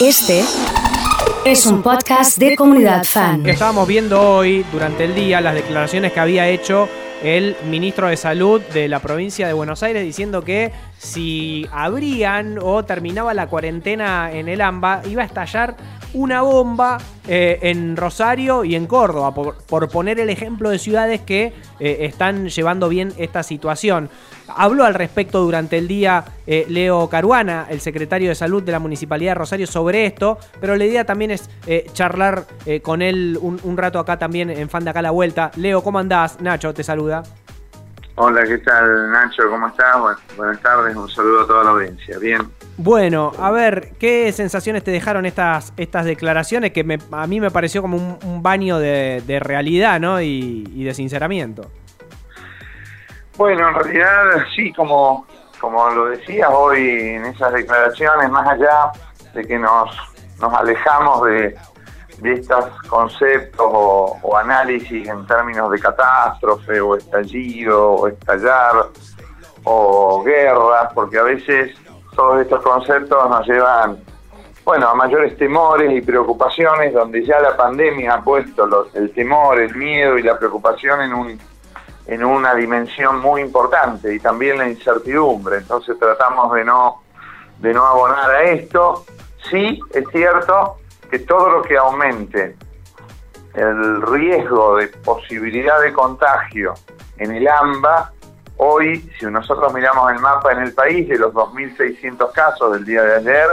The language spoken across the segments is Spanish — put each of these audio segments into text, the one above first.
Este es un podcast de comunidad fan. Estábamos viendo hoy, durante el día, las declaraciones que había hecho el ministro de Salud de la provincia de Buenos Aires diciendo que si abrían o terminaba la cuarentena en el AMBA, iba a estallar una bomba eh, en Rosario y en Córdoba, por, poner el ejemplo de ciudades que eh, están llevando bien esta situación. Habló al respecto durante el día eh, Leo Caruana, el secretario de Salud de la Municipalidad de Rosario, sobre esto, pero la idea también es charlar con él un, un, rato acá también en Fan de Acá la Vuelta. Leo, ¿cómo andás? Nacho, te saluda. Hola, ¿qué tal Nacho? ¿Cómo estás? buenas tardes, un saludo a toda la audiencia. Bien. Bueno, a ver, ¿qué sensaciones te dejaron estas, estas declaraciones que a mí me pareció como un, baño de, realidad ¿no? y, de sinceramiento? Bueno, en realidad sí, como, como lo decías hoy en esas declaraciones, más allá de que nos, nos alejamos de, de estos conceptos o, análisis en términos de catástrofe o estallido o estallar o guerra, porque a veces todos estos conceptos nos llevan bueno, a mayores temores y preocupaciones, donde ya la pandemia ha puesto los, el temor, el miedo y la preocupación en, un, en una dimensión muy importante y también la incertidumbre. Entonces tratamos de no, de no abonar a esto. Sí, es cierto, que todo lo que aumente el riesgo de posibilidad de contagio en el AMBA, hoy, si nosotros miramos el mapa en el país, de los 2.600 casos del día de ayer,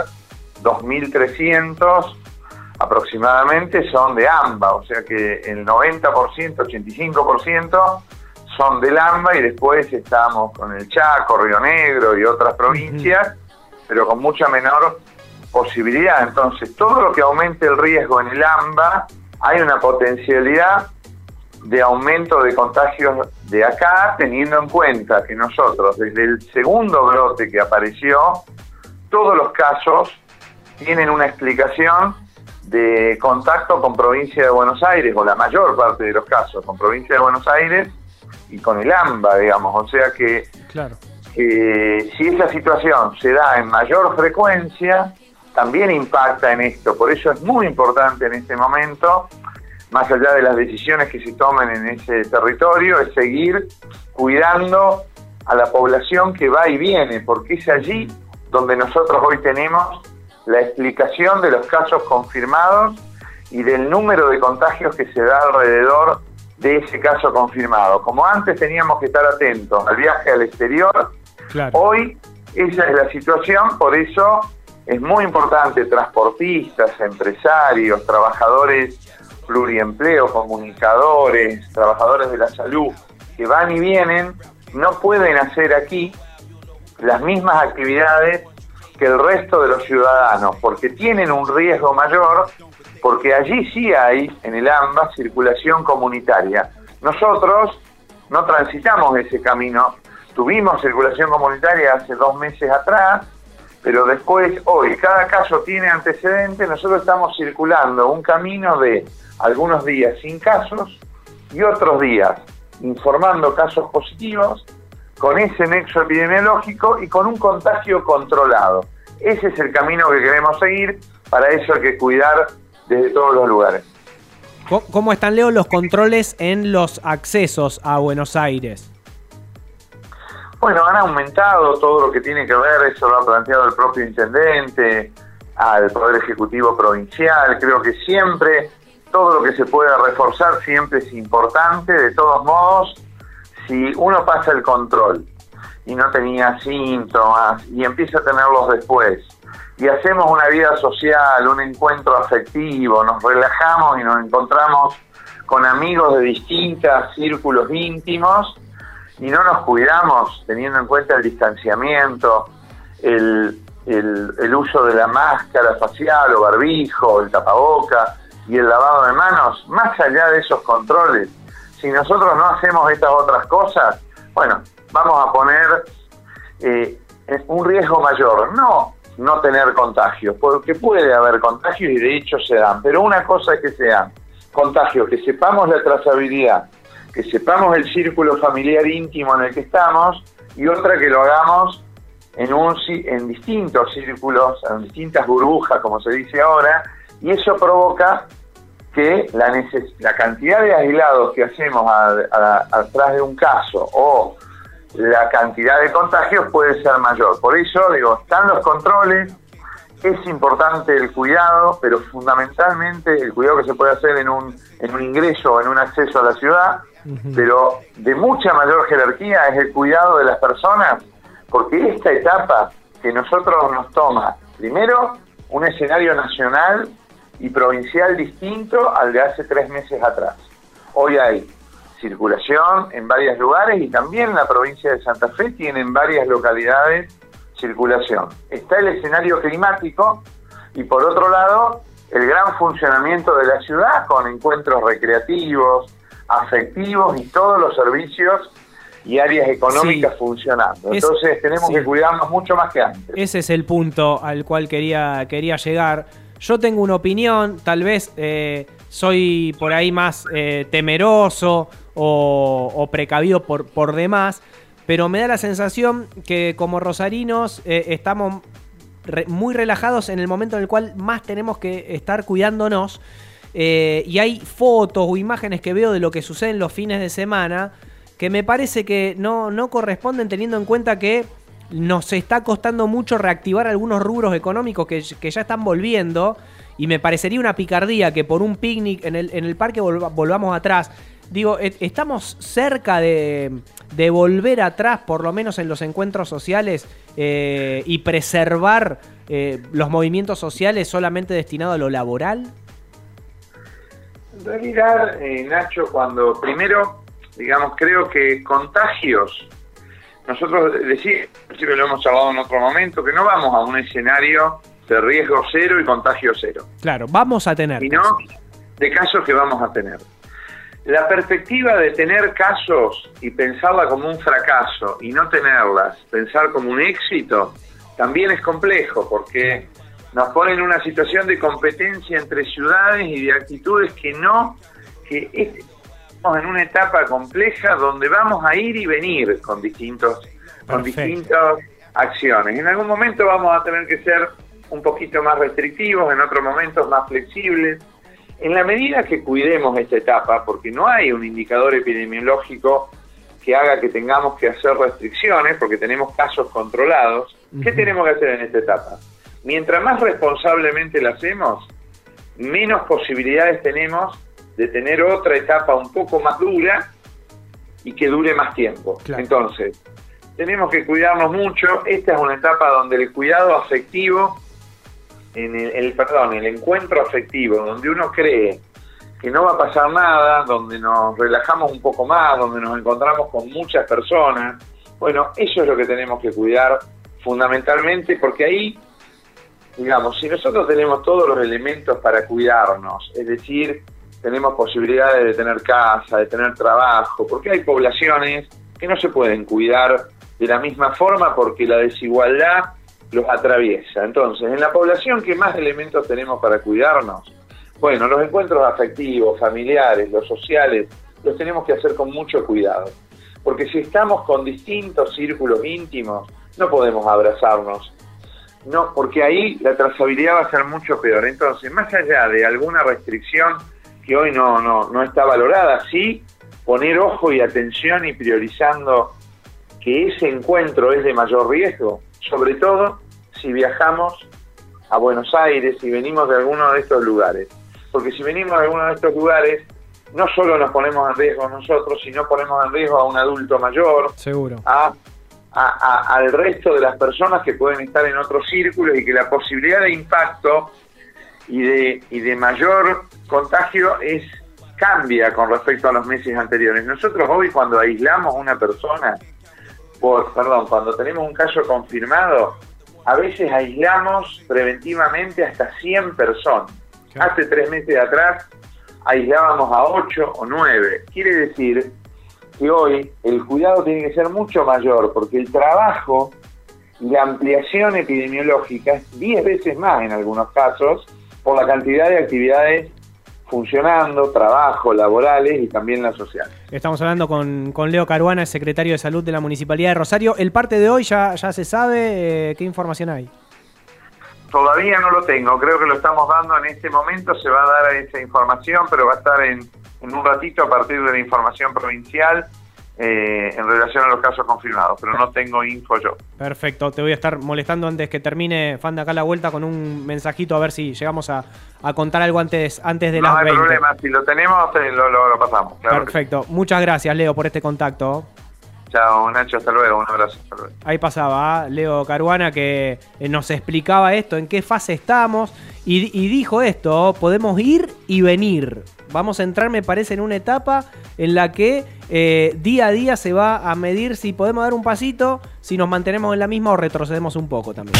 2.300 aproximadamente son de AMBA, o sea que el 90%, 85% son del AMBA y después estamos con el Chaco, Río Negro y otras provincias, pero con mucha menor posibilidad. Entonces, todo lo que aumente el riesgo en el AMBA, hay una potencialidad de aumento de contagios de acá, teniendo en cuenta que nosotros, desde el segundo brote que apareció, todos los casos tienen una explicación de contacto con provincia de Buenos Aires, o la mayor parte de los casos con provincia de Buenos Aires y con el AMBA, digamos. O sea que, claro. que si esa situación se da en mayor frecuencia, también impacta en esto. Por eso es muy importante en este momento, más allá de las decisiones que se tomen en ese territorio, es seguir cuidando a la población que va y viene, porque es allí donde nosotros hoy tenemos la explicación de los casos confirmados y del número de contagios que se da alrededor de ese caso confirmado. Como antes teníamos que estar atentos al viaje al exterior, hoy esa es la situación, por eso es muy importante transportistas, empresarios, trabajadores pluriempleo, comunicadores, trabajadores de la salud que van y vienen, no pueden hacer aquí las mismas actividades que el resto de los ciudadanos, porque tienen un riesgo mayor, porque allí sí hay en el AMBA circulación comunitaria. Nosotros no transitamos ese camino, tuvimos circulación comunitaria hace dos meses atrás, pero después, hoy, cada caso tiene antecedentes, nosotros estamos circulando un camino de algunos días sin casos y otros días informando casos positivos, con ese nexo epidemiológico y con un contagio controlado. Ese es el camino que queremos seguir, para eso hay que cuidar desde todos los lugares. ¿Cómo están, Leo, los controles en los accesos a Buenos Aires? Bueno, han aumentado todo lo que tiene que ver, eso lo ha planteado el propio intendente, al Poder Ejecutivo Provincial. Creo que siempre, todo lo que se pueda reforzar siempre es importante. De todos modos, si uno pasa el control y no tenía síntomas y empieza a tenerlos después, y hacemos una vida social, un encuentro afectivo, nos relajamos y nos encontramos con amigos de distintos círculos íntimos, y no nos cuidamos teniendo en cuenta el distanciamiento, el, el, uso de la máscara facial o barbijo, el tapaboca y el lavado de manos, más allá de esos controles, si nosotros no hacemos estas otras cosas, bueno, vamos a poner eh, un riesgo mayor, no no tener contagios, porque puede haber contagios y de hecho se dan, pero una cosa es que sean contagios, que sepamos la trazabilidad, que sepamos el círculo familiar íntimo en el que estamos y otra que lo hagamos en, un, en distintos círculos, en distintas burbujas, como se dice ahora, y eso provoca que la, la cantidad de aislados que hacemos atrás de un caso o la cantidad de contagios puede ser mayor. Por eso, digo, están los controles, es importante el cuidado, pero fundamentalmente el cuidado que se puede hacer en un, en un ingreso o en un acceso a la ciudad, pero de mucha mayor jerarquía es el cuidado de las personas, porque esta etapa que nosotros nos toma, primero, un escenario nacional y provincial distinto al de hace tres meses atrás. Hoy hay circulación en varios lugares y también la provincia de Santa Fe tiene en varias localidades circulación. Está el escenario climático y por otro lado el gran funcionamiento de la ciudad con encuentros recreativos, afectivos y todos los servicios y áreas económicas funcionando. Entonces tenemos que cuidarnos mucho más que antes. Ese es el punto al cual quería, quería llegar. Yo tengo una opinión, tal vez eh, soy por ahí más eh, temeroso o, precavido por, por demás, pero me da la sensación que como rosarinos eh, estamos muy relajados en el momento en el cual más tenemos que estar cuidándonos. Y hay fotos o imágenes que veo de lo que sucede en los fines de semana que me parece que no, no corresponden teniendo en cuenta que nos está costando mucho reactivar algunos rubros económicos que, ya están volviendo. Y me parecería una picardía que por un picnic en el, en el parque volvamos atrás. Digo, estamos cerca de, volver atrás, por lo menos en los encuentros sociales, eh, y preservar eh, los movimientos sociales solamente destinados a lo laboral. Realidad, eh, Nacho, cuando primero, digamos, creo que contagios nosotros decimos, lo hemos hablado en otro momento, que no vamos a un escenario de riesgo cero y contagio cero. Claro, vamos a tener. Sino de casos que vamos a tener. La perspectiva de tener casos y pensarla como un fracaso y no tenerlas, pensar como un éxito, también es complejo porque nos pone en una situación de competencia entre ciudades y de actitudes que no, que en una etapa compleja donde vamos a ir y venir con distintos con distintas acciones. En algún momento vamos a tener que ser un poquito más restrictivos, en otros momentos más flexibles. En la medida que cuidemos esta etapa, porque no hay un indicador epidemiológico que haga que tengamos que hacer restricciones, porque tenemos casos controlados, ¿qué tenemos que hacer en esta etapa? Mientras más responsablemente la hacemos, menos posibilidades tenemos de tener otra etapa un poco más dura y que dure más tiempo. Entonces, tenemos que cuidarnos mucho. Esta es una etapa donde el cuidado afectivo, en el, perdón, el encuentro afectivo, donde uno cree que no va a pasar nada, donde nos relajamos un poco más, donde nos encontramos con muchas personas. Bueno, eso es lo que tenemos que cuidar fundamentalmente porque ahí, digamos, si nosotros tenemos todos los elementos para cuidarnos, es decir, tenemos posibilidades de tener casa, de tener trabajo, porque hay poblaciones que no se pueden cuidar de la misma forma porque la desigualdad los atraviesa. Entonces, en la población, ¿qué más elementos tenemos para cuidarnos? Bueno, los encuentros afectivos, familiares, los sociales, los tenemos que hacer con mucho cuidado. Porque si estamos con distintos círculos íntimos, no podemos abrazarnos. No, porque ahí la trazabilidad va a ser mucho peor. Entonces, más allá de alguna restricción que hoy no, no, no está valorada, sí poner ojo y atención y priorizando que ese encuentro es de mayor riesgo, sobre todo si viajamos a Buenos Aires y venimos de alguno de estos lugares. Porque si venimos de alguno de estos lugares, no solo nos ponemos en riesgo nosotros, sino ponemos en riesgo a un adulto mayor, Seguro. A, al resto de las personas que pueden estar en otros círculos y que la posibilidad de impacto y de, y de mayor contagio es cambia con respecto a los meses anteriores. Nosotros hoy cuando aislamos a una persona, por, perdón, cuando tenemos un caso confirmado, a veces aislamos preventivamente hasta 100 personas. Hace tres meses atrás aislábamos a 8 o 9. Quiere decir que hoy el cuidado tiene que ser mucho mayor porque el trabajo y la ampliación epidemiológica es 10 veces más en algunos casos por la cantidad de actividades funcionando, trabajo, laborales y también la social. Estamos hablando con, con Leo Caruana, el secretario de Salud de la Municipalidad de Rosario. ¿El parte de hoy ya, ya se sabe? Eh, ¿Qué información hay? Todavía no lo tengo, creo que lo estamos dando en este momento, se va a dar esa información, pero va a estar en, en un ratito a partir de la información provincial eh, en relación a los casos confirmados, pero no tengo info yo. Perfecto, te voy a estar molestando antes que termine Fan de acá la vuelta con un mensajito a ver si llegamos a, a contar algo antes, antes de no las hay 20. problema, si lo tenemos eh, lo, lo- lo pasamos. Claro que Perfecto, muchas gracias Leo por este contacto. Chao Nacho, hasta luego, un abrazo. Hasta. Ahí pasaba ¿ah? Leo Caruana que eh, nos explicaba esto, en qué fase estamos y, y dijo esto, podemos ir y venir. Vamos a entrar, me parece, en una etapa en la que eh, día a día se va a medir si podemos dar un pasito, si nos mantenemos en la misma o retrocedemos un poco también.